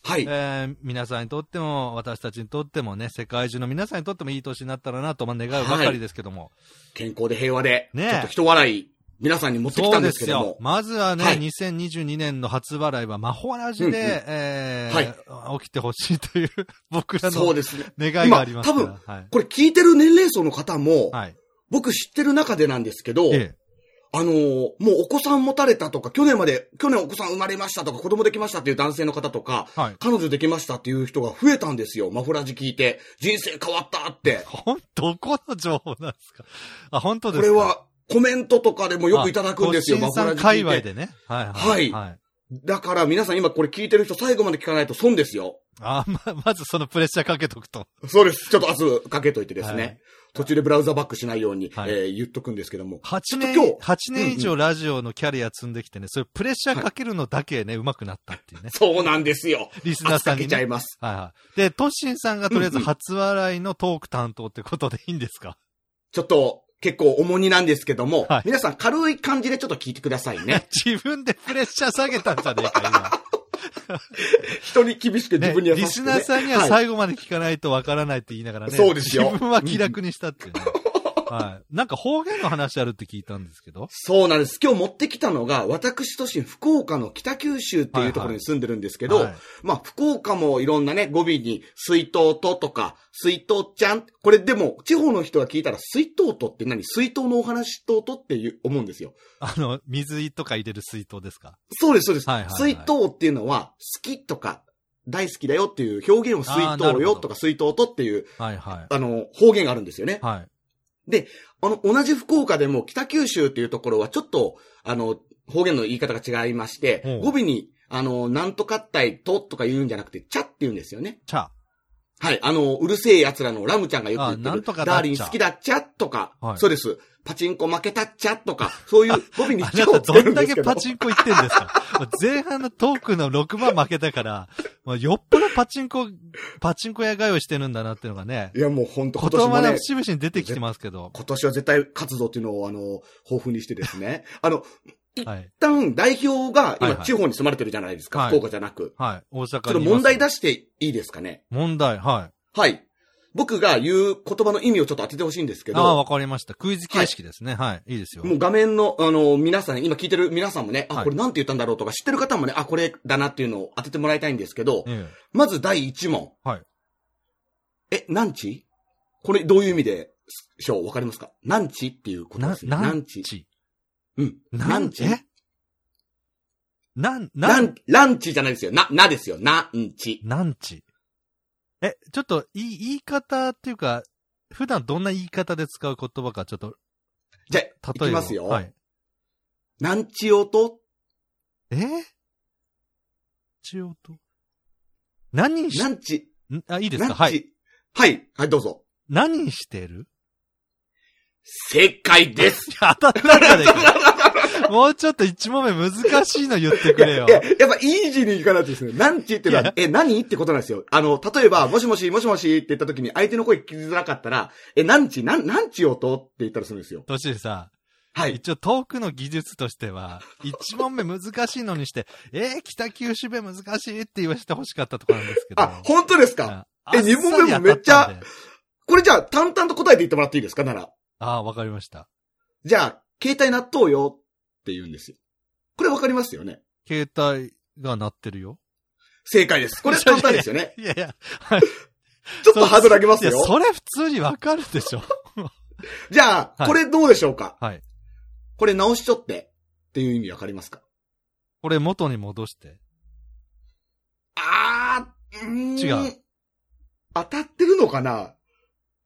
はい。えー皆さんにとっても、私たちにとってもね、世界中の皆さんにとってもいい年になったらなと、まあ、願うばかりですけども。健康で平和で、ねえちょっと人笑い、皆さんに持ってきたんそうですすけども。。まずはね、はい2022年の初払いは、魔法ラジで、うんうんえーはい起きてほしいという、僕らのそうですね。願いがありますから。今はい。これ聞いてる年齢層の方も、はい。僕知ってる中でなんですけど、えあのーもうお子さん持たれたとか、去年まで、去年お子さん生まれましたとか、子供できましたっていう男性の方とか、え。はい。彼女できましたっていう人が増えたんですよ。マフラジ聞いて。人生変わったって。ほん、どこの情報なんですか？あ、本当ですか？これはコメントとかでもよくいただくんですよ、あマフラジ聞いて。隈でね。はい。はいはい。だから皆さん今これ聞いてる人最後まで聞かないと損ですよ。あ、ま、まずそのプレッシャーかけとくと。そうです。ちょっと明日かけといてですね。はい途中でブラウザバックしないように、はいえー言っとくんですけども。8年ちょっと今日、8年以上ラジオのキャリア積んできてね、そういうプレッシャーかけるのだけね、上手くなったっていうね。そうなんですよ。リスナーさんにねけちゃい。ます。はいはい。で、トッシンさんがとりあえずうんうん初笑いのトーク担当ってことでいいんですか、ちょっと、結構重荷なんですけども、はい皆さん軽い感じでちょっと聞いてくださいね。自分でプレッシャー下げたんじゃねえか、今。人に厳しく自ね分に優しく、ねリスナーさんにははい最後まで聞かないとわからないって言いながらね。そうですよ自分は気楽にしたっていうね。はい。なんか方言の話あるって聞いたんですけど。そうなんです。今日持ってきたのが、私都心福岡の北九州っていうところに住んでるんですけど、はいまあ、福岡もいろんなね、語尾に、水筒ととか、水筒ちゃん。これでも、地方の人が聞いたら、水筒とって何？水筒のお話ととっていう思うんですよ。あの、水とか入れる水筒ですか？そうです、そうです。はいはいはい水筒っていうのは、好きとか、大好きだよっていう表現を水筒よとか水筒とっていう、はいはい。あの、方言があるんですよね。はい。あの、同じ福岡でも北九州っていうところはちょっと、あの、方言の言い方が違いましてうん、語尾に、あの、なんとかったいととか言うんじゃなくて、ちゃって言うんですよね。チャ。はい。あの、うるせえ奴らのラムちゃんがよく言ってる。あなんとかダーリン好きだっちゃとか、はいそうです。パチンコ負けたっちゃとか、そういう語尾に あちゃをつけなたどんだけパ。チンコ言ってんですか？前半のトークの6番負けたから、もうよっぽどパチンコ、パチンコ屋通いしてるんだなっていうのがね、いや、もう本当今言年もね葉の節、々に出てきてますけど。今年は絶対活動っていうのを、あの、豊富にしてですね。あの、はい。一旦代表が今地方に住まれてるじゃないですか。はい福岡じゃなく。はい。大阪にちょっと問題出していいですかね？問題、はい。はい。僕が言う言葉の意味をちょっと当ててほしいんですけああ、ど、わかりました。クイズ形式ですね。はい。いいですよ。もう画面の、あの、皆さん、今聞いてる皆さんもね、あ、はいこれなんて言ったんだろうとか、知ってる方もね、あ、これだなっていうのを当ててもらいたいんですけど、えまず第1問。はい。え、何地これどういう意味でしょう？わかりますか？何地っていうことです、ね。なんち。うん。なん何地え？なん、ラなんン、、ランチじゃないですよ。な、なですよ。なんち。なんち？え、ちょっと、いい、言い方っていうか、普段どんな言い方で使う言葉か、ちょっと、じゃあ、例えば。いきますよ。はい。なんちおと、えちおと。何し、なんち、ん？あ、いいです。か？はい。はい。はい、どうぞ。何してる？正解です。当たったんじゃねえか。もうちょっと一問目難しいの言ってくれよい。や、やっぱイージーにいかないとですね。なんちっていうのいやは、え、何ってことなんですよ。あの、例えば、もしもし、もしもしって言った時に相手の声聞きづらかったら、え、なんち、なん、なんちよとって言ったりするんですよ。としさ、はい。一応トークの技術としては、一問目難しいのにして、えー、北九州弁難しいって言わせて欲しかったところなんですけど。あ、本当ですか？あえ二問目もめっちゃこれじゃあ、淡々と答えて言ってもらっていいですか？なら。ああ、わかりました。じゃあ、携帯納豆よって言うんですよ。これわかりますよね？携帯が鳴ってるよ。正解です。これ 簡単ですよね。いやいや、ちょっとハードル上げますいや、よ。そ れ普通にわかるでしょ。じゃあ、はいこれどうでしょうか？はい。これ直しちょってっていう意味わかりますか？これ元に戻して。あー、うーん違う。当たってるのかな？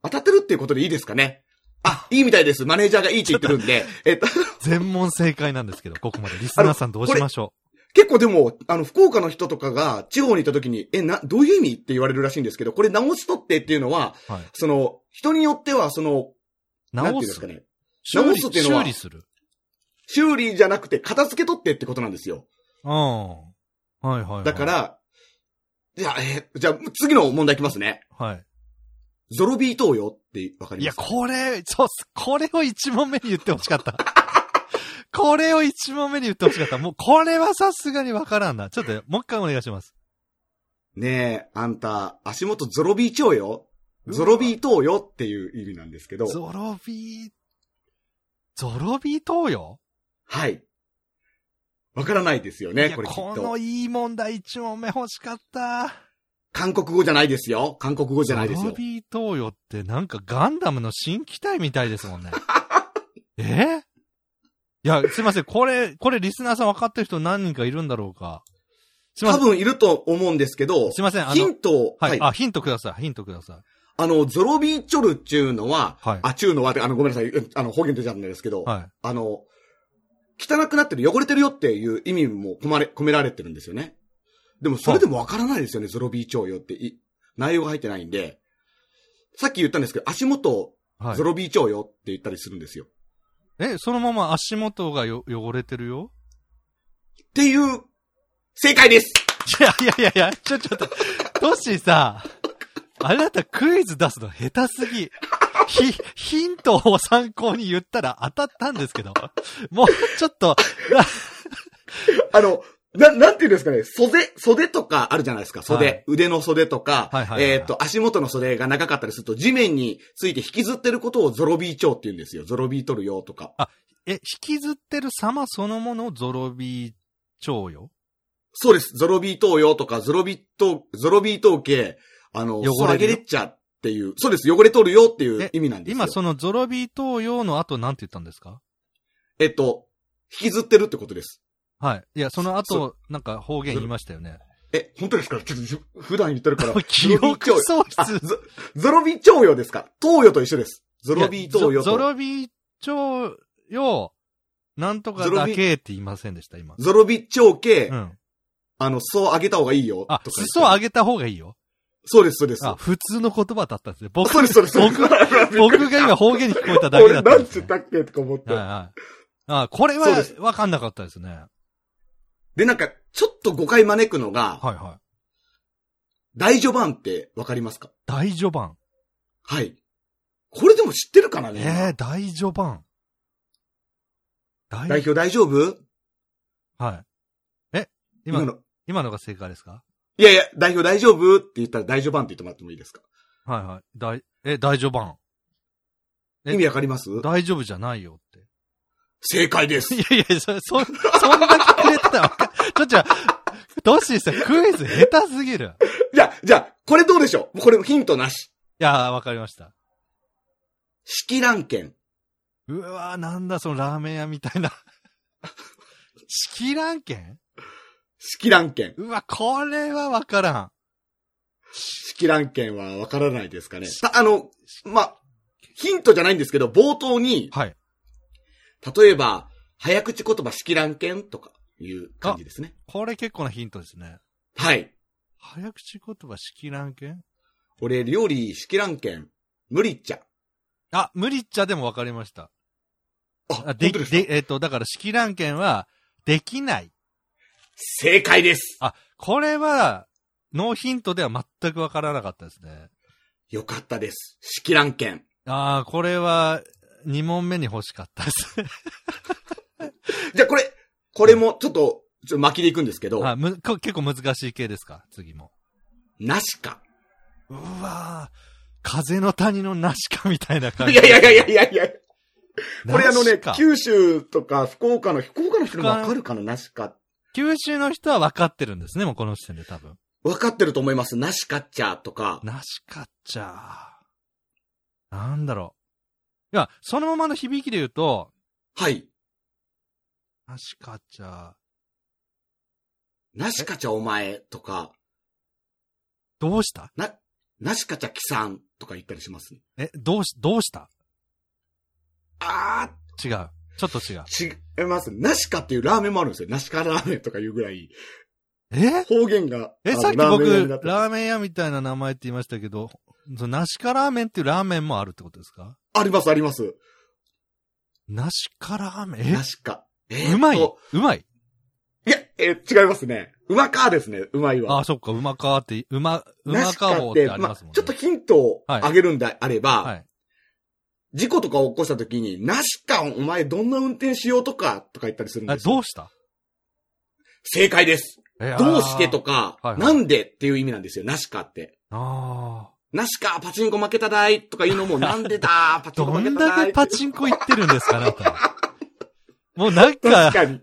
当たってるっていうことでいいですかね？あ、いいみたいです。マネージャーがいいって言ってるんで。えっと、全問正解なんですけど、ここまで。リスナーさんどうしましょ結構でも、あの、福岡の人とかが地方に行った時に、え、な、どういう意味って言われるらしいんですけど、これ直しとってっていうのは、う。はい。その、人によっては、その、なんていうん直ですすかね。直す？っていうのは修理する？修理じゃなくて片付け取ってってことなんですよ。うん。はいはい、はい。だか、ら、じゃあ、えーじゃあ、次の問題いきますね。はい。ゾロビートーよってわかいや、ります？これ、そうっす。これを一問目に言ってほしかった。これを一問目に言ってほしかった。もう、これはさすがにわからんな。ちょっと、もう一回お願いします。ねえ、あんた、足元ゾロビーチョウよ。ゾロビートーよっていう意味なんですけど。ゾロビー、ゾロビートよはい。わからないですよね、いや、これきっこのと。いい問題一問目欲しかった。韓国語じゃないですよ。韓国語じゃないですよ。ゾロビートよってなんかガンダムの新機体みたいですもんね。え？いや、すいません。これ、これリスナーさん分かってる人何人かいるんだろうか。すいません。多分いると思うんですけど、すいません。ヒントを、はい、あ、ヒントください。ヒントください。あの、ゾロビーチョルっていうのは、はいあ、ちゅうのはあの、ごめんなさい、うんあの、方言出ちゃうんですけど、はい。あの、汚くなってる、汚れてるよっていう意味も込まれ、込められてるんですよね。でも、それでもわからないですよね、ゾロビーチョウよってい、内容が入ってないんで、さっき言ったんですけど、足元、はいゾ。ロビーチョウよって言ったりするんですよ。え、そのまま足元がよ汚れてるよ？っていう、正解ですいやいやいやいや、ちょ、ちょっと、トッシーさ、あなたクイズ出すの下手すぎ。ひ、ヒントを参考に言ったら当たったんですけど、もうちょっと、あの、な、なんていうんですかね、袖、袖とかあるじゃないですか、袖。はい腕の袖とか、はいはいはいえっ、と、足元の袖が長かったりすると、地面について引きずってることをゾロビー蝶って言うんですよ。ゾロビー取るよとか。え、引きずってる様そのものをゾロビー蝶よ？そうです。ゾロビー等よとか、ゾロビー等、ゾロビー等系、あの、汚れるよソラゲレッチャっていう、そうです。汚れ取るよっていうえ意味なんですよ。今そのゾロビー等用の後なんて言ったんですか？えっと、引きずってるってことです。はい。いや、そのそ後、なんか方言言いましたよね。え、本当ですか？ちょっと、普段言ってるから。記憶喪あ失。ゾゾロビー徴用ですか？東洋と一緒です。ゾロビー東洋と。ゾゾロビー蝶よ、なんとかだけって言いませんでした、今。ゾロビ徴系、うん。あの、裾を上げた方がいいよ。あ、裾を上げた方がいいよ。そうです、そうです。あ、普通の言葉だったんですね。僕、そうです、そうです。僕、僕が今 方言に聞こえただけだったん俺、なんつったっけとか思って。はいはい。あ、これはわかんなかったですね。はいで、なんか、ちょっと誤解招くのが、はい。大序盤ってわかりますか？大序盤。はい。これでも知ってるかなね、えー、大序盤。大代表大丈夫？はい。え今今の。今のが正解ですか？いやいや、代表大丈夫って言ったら大序盤って言ってもらってもいいですか？はいはい。大、え、大序盤。え意味わかります？大丈夫じゃないよ。正解ですい。やいや、そ、そ、そんだけくれてたらわかん、ちょ、ちょ、どうしさん、クイズ下手すぎる。じゃあ、じゃあ、これどうでしょう？これヒントなし。いやー、わかりました。式乱剣。うわー、なんだ、そのラーメン屋みたいな。式乱剣式乱剣。うわ、これはわからん。式乱剣はわからないですかね。たあの、ま、ヒントじゃないんですけど、冒頭に、はい。例えば、早口言葉式乱剣とかいう感じですね。これ結構なヒントですね。はい。早口言葉式乱剣俺、料理式乱剣、無理っちゃ。あ、無理っちゃでもわかりました。あ、あで、本当でえっ、と、だから式乱剣は、できない。正解です。あ、これは、ノーヒントでは全くわからなかったですね。よかったです。式乱剣。ああ、これは、2問目に欲しかったです。じゃあこれ、これもちょっと、ちょっと巻きでいくんですけど、あむこ結構難しい系ですか？次も。なしか。うわー風の谷のナシカみたいな感じ。いやいやいやいやいやいや。これあのね九州とか福岡の、福岡の人にわかるかななしか。九州の人は分かってるんですね、もうこの時点で多分。わかってると思います。なしかっちゃとか。ナシカっちゃー。なんだろう。いや、そのままの響きで言うと、はい。ナシカっちゃなしかちゃお前とか、ー。どうした？な、なしかちゃきさんとか言ったりします？え、どうし、どうした？あ違う。ちょっと違う。ー、違います。なしかっていうラーメンもあるんですよ。なしかラーメンとかいうぐらい、え？方言が。え、さっき僕、ラーメン屋みたいな名前って言いましたけど、そのナシカラーメンっていうラーメンもあるってことですか？あります、あります。ナシカラーメン？なしか。えーうまい？うまい？いや、えー違いますね。うまかですね、うまいは。あ、そっか、うまかって、うま、うまなしかっか棒っててありますもんね。ちょっとヒントをあげるんであれば、はい。事故とかを起こした時に、なしか、お前どんな運転しようとか、とか言ったりするんあ、ですよ。どうした？正解です。えどうしてとか。か、はいはいなんでっていう意味なんですよ、なしかって。ああ。なしか、パチンコ負けただいとか言うのも、なんでだパチンコど負けただいんだけパチンコ行ってるんですか、あなた。もうなん確か、かに。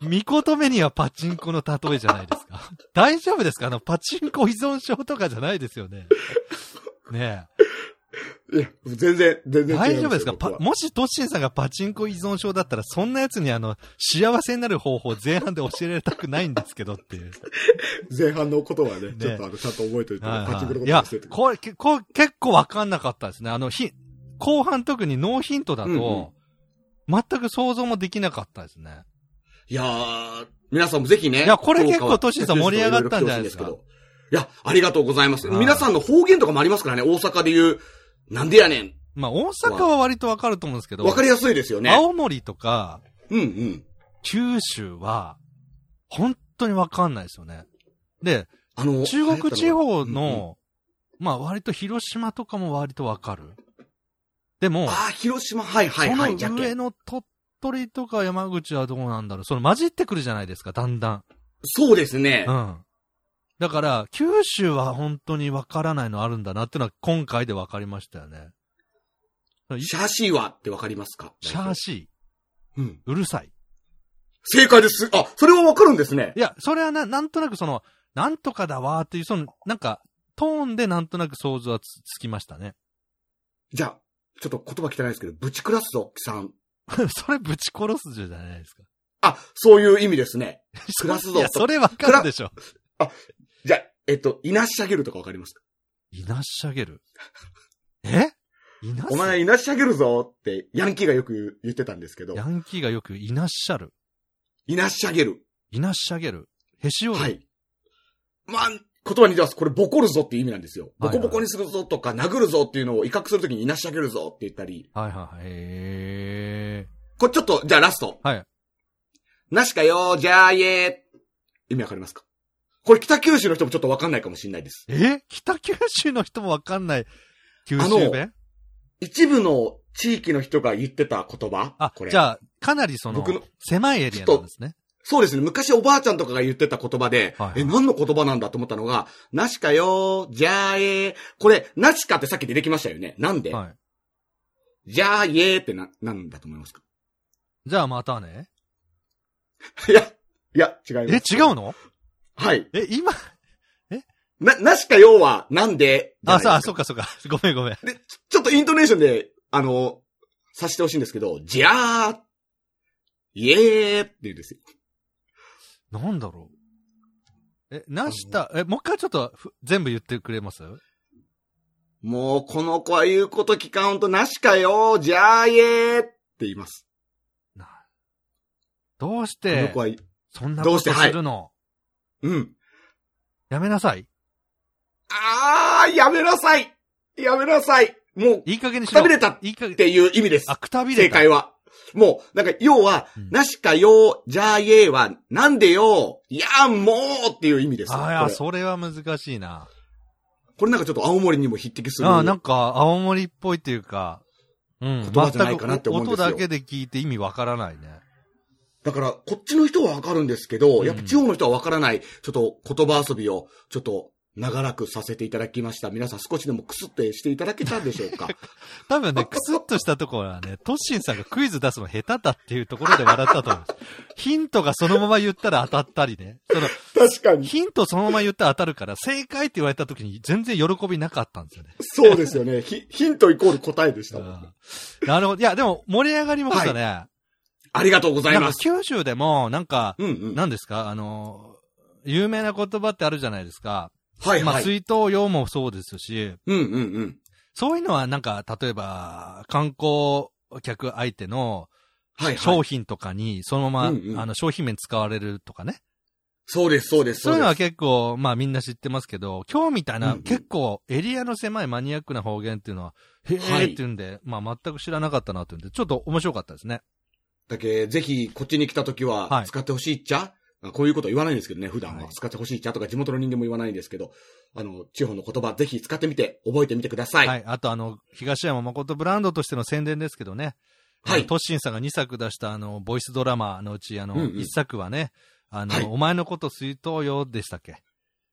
見言めにはパチンコの例えじゃないですか。大丈夫ですか？あの、パチンコ依存症とかじゃないですよね。ねいや、全然、全え。然大丈夫ですか？もしトッシンさんがパチンコ依存症だったら、そんな奴にあの、幸せになる方法前半で教えられたくないんですけどっていう。前半のことはね、ねちょっとあの、ちゃんと覚えておいて、はいパチンコのはい、いやこと忘れて、これ、けこれ結構わかんなかったですね。あの、ひ、後半特にノーヒントだと、うんうん全く想像もできなかったですね。いやー、皆さんもぜひね。いやこれ結構トシさん盛り上がったんじゃないですか？いや、ありがとうございます。はい皆さんの方言とかもありますからね、大阪で言う、なんでやねん。まあ、大阪は割とわかると思うんですけど、わかりやすいですよね。青森とか、うんうん。九州は、本当にわかんないですよね。で、あの、中国地方流行ったのが、の、まあ割と広島とかも割とわかる。でも、ああ、広島、はいはいはい、その上の鳥取とか山口はどうなんだろう。その混じってくるじゃないですか、だんだん。そうですね。うん。だから、九州は本当にわからないのあるんだなっていうのは今回でわかりましたよね。シャーシーはってわかりますか？シャーシうん。ー、うるさい。正解です。あ、それはわかるんですね。いや、それはな、なんとなくその、なんとかだわーっていう、その、なんか、トーンでなんとなく想像はつつきましたね。じゃあ、ちょっと言葉汚いですけど、ぶちクラスぞ、さん。それぶち殺すじゃないですか。あ、そういう意味ですね。クラスぞいや、それわかるでしょ。じゃあ、えっと、いなし上げるとかわかりますか？いなし上げる？え？いなお前いなし上げるぞって、ヤンキーがよく言ってたんですけどヤ、ンキーがよくいなっしゃる。いなし上げる。いなし上げる。へし折る。はい。まあ、言葉に出ます。これ、ボコるぞっていう意味なんですよ。ボコボコにするぞとか、殴るぞっていうのを威嚇するときにいなし上げるぞって言ったり。はいはいはい。へこれちょっと、じゃあラスト。ー。はい。なしかよ、じゃあ、イエー。意味わかりますか？これ北九州の人もちょっとわかんないかもしれないです。え？北九州の人もわかんない。九州弁？一部の地域の人が言ってた言葉？あこ、れ。じゃあ、かなりその僕の、狭いエリアなんですね。そうですね。昔おばあちゃんとかが言ってた言葉で、はいはいえ、何の言葉なんだと思ったのが、なしかよ、じゃあえー。これ、なしかってさっき出てきましたよね。なんで、はい。じゃあえーってな、なんだと思いますか？じゃあまたね。いや、いや、違いえ、ます。違うの？はい。え、今、な、なしかよは、なんで？あ、さあ、ないですそっかそっか。ごめんごめん。で、ちちょっとイントネーションで、あの、さしてほしいんですけど、じゃあ、イエーって言うんですよ。なんだろう。え、なした、え、もう一回ちょっとふ全部言ってくれます？もう、この子は言うこと聞かんとなしかよ、じゃあイエーって言います。などうしこのて子、は、そんなことどうして？はいするの、うん。やめなさい。あー、やめなさいやめなさいもう、いい加減にしろ。くたびれたっ。ていう意味ですあ、。くたびれた。正解は。もう、なんか、要は、うんなしかよ、じゃあイエーは、なんでよ、いやもうっていう意味ですよ。あいや、これそれは難しいな。これなんかちょっと青森にも匹敵する。あなんか、青森っぽいっていうか、うん。言葉じゃないかなって思うんですよ音だけで聞いて意味わからないね。だから、こっちの人はわかるんですけど、うんやっぱ地方の人はわからない、ちょっと言葉遊びを、ちょっと長らくさせていただきました。皆さん少しでもクスってしていただけたんでしょうか？多分ね、クスッとしたところはね、トッシンさんがクイズ出すの下手だっていうところで笑ったと思う。ヒントがそのまま言ったら当たったりね。その、確かに。ヒントそのまま言ったら当たるから、正解って言われた時に全然喜びなかったんですよね。そうですよね。ヒヒントイコール答えでしたもん。うんなるほど。いや、でも盛り上がりましたね。ありがとうございます。九州でも、なんか、うんうん。何ですか？あの、有名な言葉ってあるじゃないですか。まあ、はいはい。水筒用もそうですし、うんうんうん。そういうのはなんか、例えば、観光客相手のはいはい。商品とかに、そのまま、うんうんあの、商品名使われるとかね。そうです、そうです。そういうのは結構、まあみんな知ってますけど、今日みたいな、うんうん結構エリアの狭いマニアックな方言っていうのは、へはいーっていうんで、まあ全く知らなかったなっていうんで、ちょっと面白かったですね。だけ、ぜひ、こっちに来た時ははい使ってほしいっちゃ、こういうことは言わないんですけどね、普段は。はい使ってほしいっちゃ？とか地元の人間も言わないんですけど、あの、地方の言葉ぜひ使ってみて、覚えてみてください。はい。あとあの、東山誠ブランドとしての宣伝ですけどね。はいトッシンさんが2作出したあの、ボイスドラマのうち、あの、うんうん1作はね、あの、はいお前のこと水筒よでしたっけ？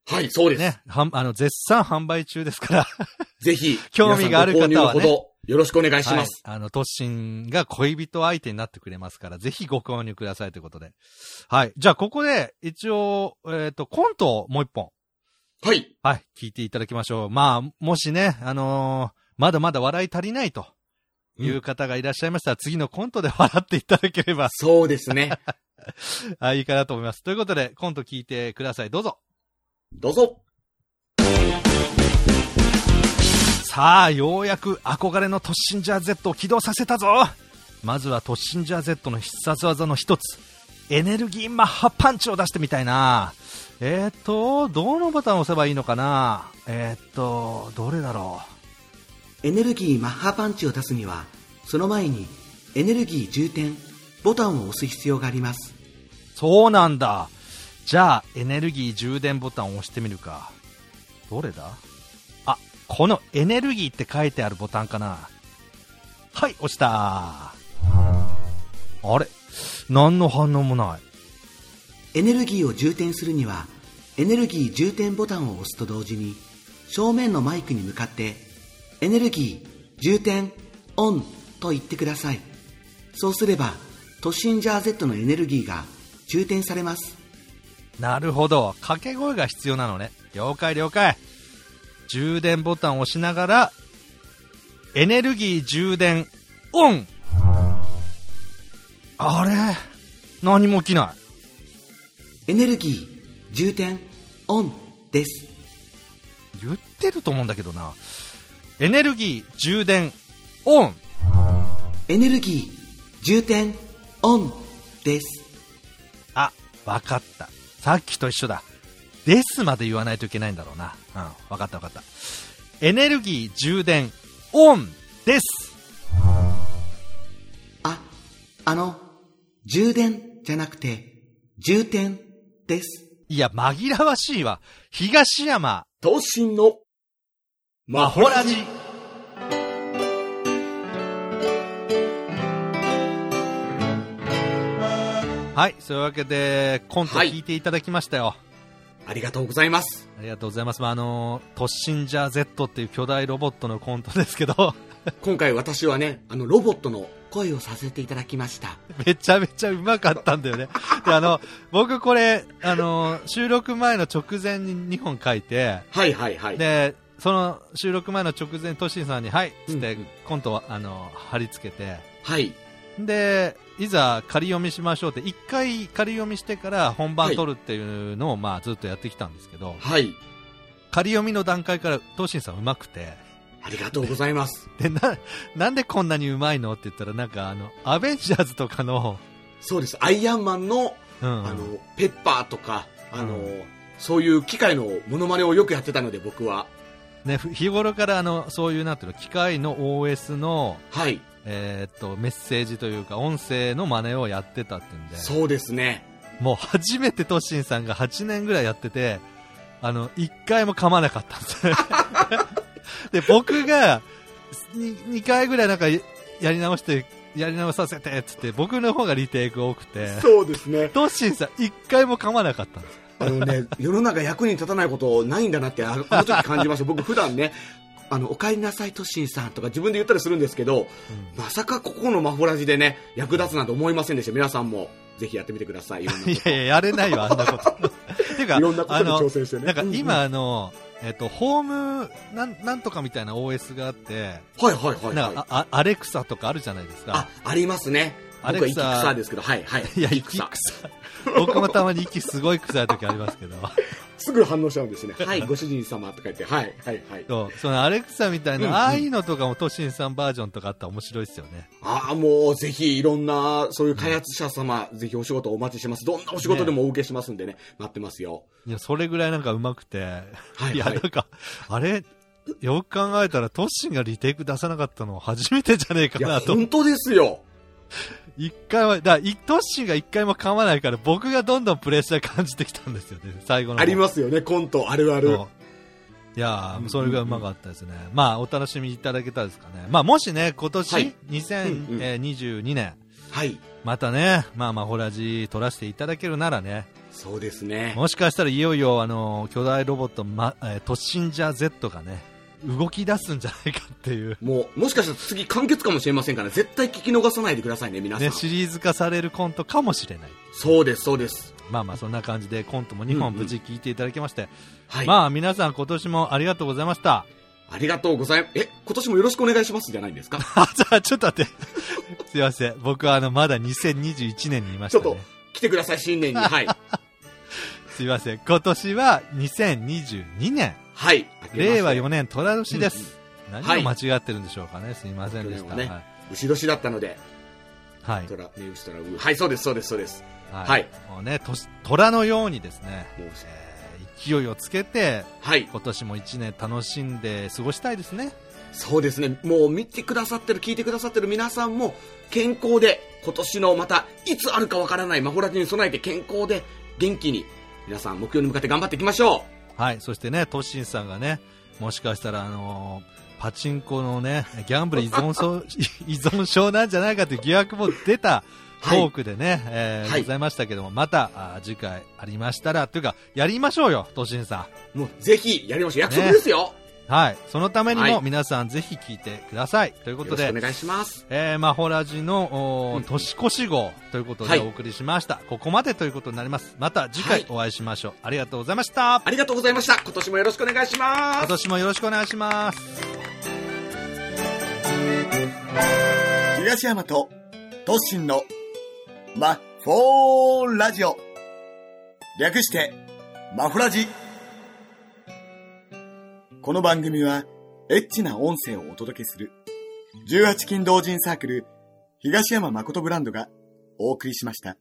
はい、そうです。ね。はん、あの、絶賛販売中ですから。ぜひ、興味がある方はねよろしくお願いします。はい。あの、トッシンが恋人相手になってくれますから、ぜひご購入くださいということで。はい。じゃあ、ここで、一応、えっ、と、コントをもう一本。はい。はい。聞いていただきましょう。まあ、もしね、あのーまだまだ笑い足りないという方がいらっしゃいましたら、次のコントで笑っていただければ、そうですね。あいいかなと思います。ということで、コント聞いてください。どうぞ。どうぞ。さあ、ようやく憧れの突進ジャー Z を起動させたぞまずは突進ジャー Z の必殺技の一つ、エネルギーマッハパンチを出してみたいな。えー、っと、どのボタンを押せばいいのかなえー、っと、どれだろエネルギーマッハパンチを出すには、その前にエネルギー充填ボタンを押す必要があります。うそうなんだ。じゃあ、エネルギー充電ボタンを押してみるか。どれだ？あ、このエネルギーって書いてあるボタンかなはい、押した。あれ？何の反応もない。エネルギーを充填するにはエネルギー充填ボタンを押すと同時に正面のマイクに向かってエネルギー充填オンと言ってくださいそうすればトッシンジャー Z のエネルギーが充填されますなるほど。掛け声が必要なのね。了解了解。充電ボタンを押しながら、エネルギー充電オンあれ？何も起きない。エネルギー充填オンです言ってると思うんだけどな。エネルギー充電オンエネルギー充填オンですあ、わかった。さっきと一緒だ。ですまで言わないといけないんだろうな。うん、わかったわかった。エネルギー充電オンですああの充電じゃなくて充填ですいや、紛らわしいわ。東山、東進のマホラジ。はい、そういうわけで、コント聞いていただきましたよ。ありがとうございます。ありがとうございます。まあ、あの、トッシンジャー Z っていう巨大ロボットのコントですけど、今回私はね、あの、ロボットの、声をさせていただきましためちゃめちゃうまかったんだよね。で、あの、僕これ、あの、収録前の直前に2本書いて、はいはいはい。で、その収録前の直前、トッシンさんに、はい、つってうんうん、コントは、あの、貼り付けて、はい。で、いざ仮読みしましょうって、一回仮読みしてから本番撮るっていうのを、まあずっとやってきたんですけど、はい。仮読みの段階からトッシンさんうまくて、ありがとうございます。で、な、なんでこんなにうまいのって言ったら、なんかあの、アベンジャーズとかの、そうです。アイアンマンの、うん、あの、ペッパーとか、あの、うそういう機械のモノマネをよくやってたので、僕は。ね、ふ日頃からあの、そういうなんていうの、機械の OS の、はい。えーっと、メッセージというか、音声の真似をやってたってんで、そうですね。もう初めてトッシンさんが8年ぐらいやってて、あの、1回も噛まなかったんですよ。で、僕が2、回ぐらいなんかやり直して、やり直させてっつって、僕の方がリテイク多くて、そうですね。トッシンさん1回も噛まなかったんです。あのね、世の中役に立たないことないんだなって、あのあの時感じました。僕普段ね、あの、お帰りなさい、トッシンさんとか自分で言ったりするんですけど、まさかここのマホラジでね、役立つなんて思いませんでした。皆さんも、ぜひやってみてください。いやいや、やれないよ、あんなこと。ていうか、いろんなことに挑戦してね。なんかうんうん今、あの、えっと、ホームなん、なんとかみたいな OS があって、はいはいはい、はい。なんかあ、あアレクサとかあるじゃないですか。あ、ありますね。アレクサ僕は息草ですけど、はいはい。いや、息草臭。僕もたまに息すごい臭い時ありますけど。すぐ反応しちゃうんですね。はい、ご主人様とか言って、はいはいはい。そう、そのアレクサみたいな、うんうんああいうのとかもトシンさんバージョンとかあったら面白いですよね。ああ、もうぜひいろんな、そういう開発者様、ぜひお仕事お待ちしてます。どんなお仕事でもお受けしますんでね、待ってますよ。いや、それぐらいなんか上手くて。はいいや、はいなんか、あれ、よく考えたらトシンがリテイク出さなかったの初めてじゃねえかいや、なと。本当ですよ。一回は、だからいトッシーが一回も噛まないから、僕がどんどんプレッシャー感じてきたんですよね、最後の方。ありますよね、コント、あるある。いやー、それがうまかったですね。まあ、お楽しみいただけたですかね。まあ、もしね、今年、はいうんうん2022年、はい。またね、まあまあ、ホラジ撮らせていただけるならね、そうですね。もしかしたらいよいよ、あの、巨大ロボット、ま、えートッシンジャー Z がね、動き出すんじゃないかっていう、もう、もしかしたら次完結かもしれませんから、絶対聞き逃さないでくださいね、皆さん。ね、シリーズ化されるコントかもしれない。そうです、そうです。まあまあ、そんな感じでコントも2本無事聞いていただきまして、はい。まあ、皆さん今年もありがとうございました。ありがとうございます。え、今年もよろしくお願いしますじゃないんですか？あ、じゃあ、ちょっと待って。すいません。僕はあの、まだ2021年にいましたねちょっと。、来てください、新年に。はい。すいません。今年は2022年。はい。令和4 4年虎年です。うん何はいを間違ってるんでしょうかね。すいませんでした。去年ははい。牛年だったので、はい。虎、ね、牛虎、う。はい、そうです、そうです、そうです。はい。はいもうね、年虎のようにですね、えー勢いをつけて、はい。今年も1年楽しんで過ごしたいですね。そうですね。もう見てくださってる、聞いてくださってる皆さんも、健康で、今年のまた、いつあるかわからないマホラジに備えて健康で、元気に、皆さん目標に向かって頑張っていきましょはい、そしてね、トッシンさんがね、もしかしたら、あのーパチンコのね、ギャンブル依存症、依存症なんじゃないかという疑惑も出たトはいークでね、えーはいございましたけども、また、あー次回ありましたら、というか、やりましょうよ、トッシンさもうぜひやりましょう。約束ですよ。ん。はい、そのためにもはい皆さんぜひ聞いてください。ということでよろしくお、願いします。えー、マホラジのおーうん年越し号ということはいでお送りしました、ここまでということになります。また次はい回お会いしましょう。ありがとうございました。ありがとうございました。今年もよろしくお願いします。今年もよろしくお願いします。東山とトッシンのマフォーラジオ。略して、マフラジ。この番組は、エッチな音声をお届けする、18金同人サークル、東山誠ブランドがお送りしました。